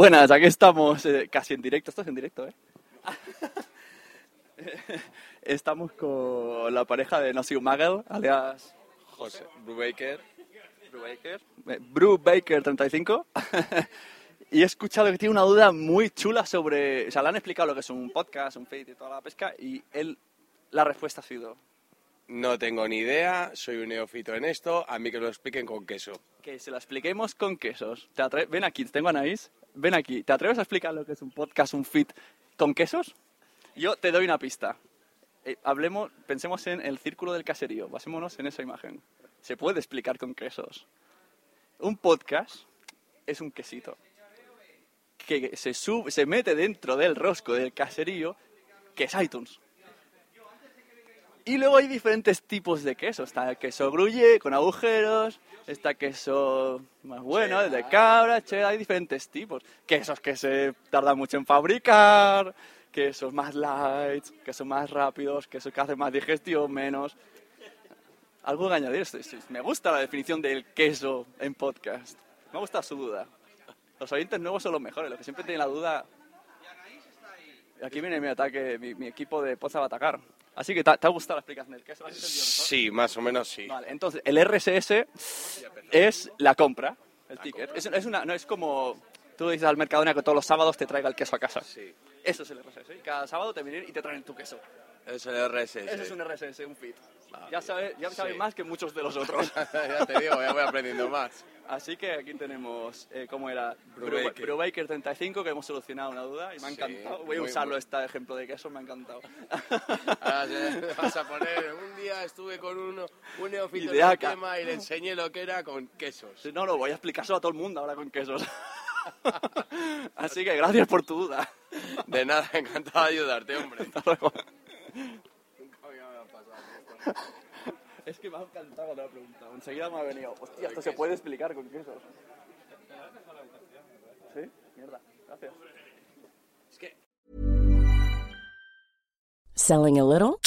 Buenas, aquí estamos eh, casi en directo. Esto es en directo, ¿eh? estamos con la pareja de Nosy Magel, alias José Brubaker. Brubaker. eh, Brubaker 35. y he escuchado que tiene una duda muy chula sobre. O sea, le han explicado lo que es un podcast, un feed y toda la pesca, y él. La respuesta ha sido No tengo ni idea, soy un neófito en esto, a mí que lo expliquen con queso. que se la expliquemos con quesos. ¿Te atre- Ven aquí, tengo a Anaís. Ven aquí. ¿Te atreves a explicar lo que es un podcast, un feed con quesos? Yo te doy una pista. Eh, hablemos, pensemos en el círculo del caserío. Basémonos en esa imagen. Se puede explicar con quesos. Un podcast es un quesito que se, sub- se mete dentro del rosco del caserío, que es iTunes. Y luego hay diferentes tipos de queso. Está el queso gruye con agujeros, está queso más bueno, el de cabra, cheddar, hay diferentes tipos. Quesos que se tardan mucho en fabricar, quesos más light, quesos más rápidos, quesos que hacen más digestión, menos. Algo que añadir. Me gusta la definición del queso en podcast. Me gusta su duda. Los oyentes nuevos son los mejores, los que siempre tienen la duda. Aquí viene mi ataque, mi, mi equipo de Poza va a atacar. Así que, ¿te, ha gustado la explicación del queso? Sí, más o menos sí. Vale, entonces el RSS es la compra, el ticket. Es, es una, no es como tú dices al Mercadona que todos los sábados te traiga el queso a casa. Sí. Eso es el RSS. Cada sábado te vienen y te traen tu queso. Es el RSS. Eso es un RSS, un feed. Ya sabes, ya sabes más que muchos de los otros. ya te digo, ya voy aprendiendo más. Así que aquí tenemos, eh, ¿cómo era? Brubaker. Brubaker 35, que hemos solucionado una duda y me ha Sí, encantado. Voy a muy usarlo bueno. este ejemplo de queso, me ha encantado. Ahora vas a poner, un día estuve con uno, un neófito tema y le enseñé lo que era con quesos. No, no, voy a explicárselo a todo el mundo ahora con quesos. Así que gracias por tu duda. De nada, encantado de ayudarte, hombre. Hasta luego. Es que me ha encantado la pregunta. Enseguida me ha venido. Hostia, esto se puede explicar con quesos. ¿Sí? Mierda. Gracias. Selling a little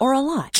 or a lot?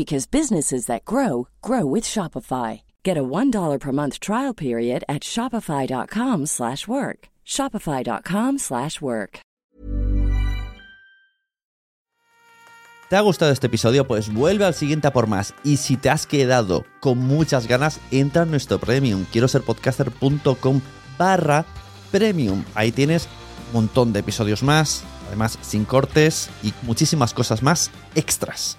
because businesses that grow grow with Shopify. Get a $1 per month trial period at shopify.com/work. slash work. shopify.com/work. slash work. ¿Te ha gustado este episodio? Pues vuelve al siguiente a por más. Y si te has quedado con muchas ganas, entra en nuestro premium. Quiero ser podcaster.com barra premium. Ahí tienes un montón de episodios más, además sin cortes y muchísimas cosas más extras.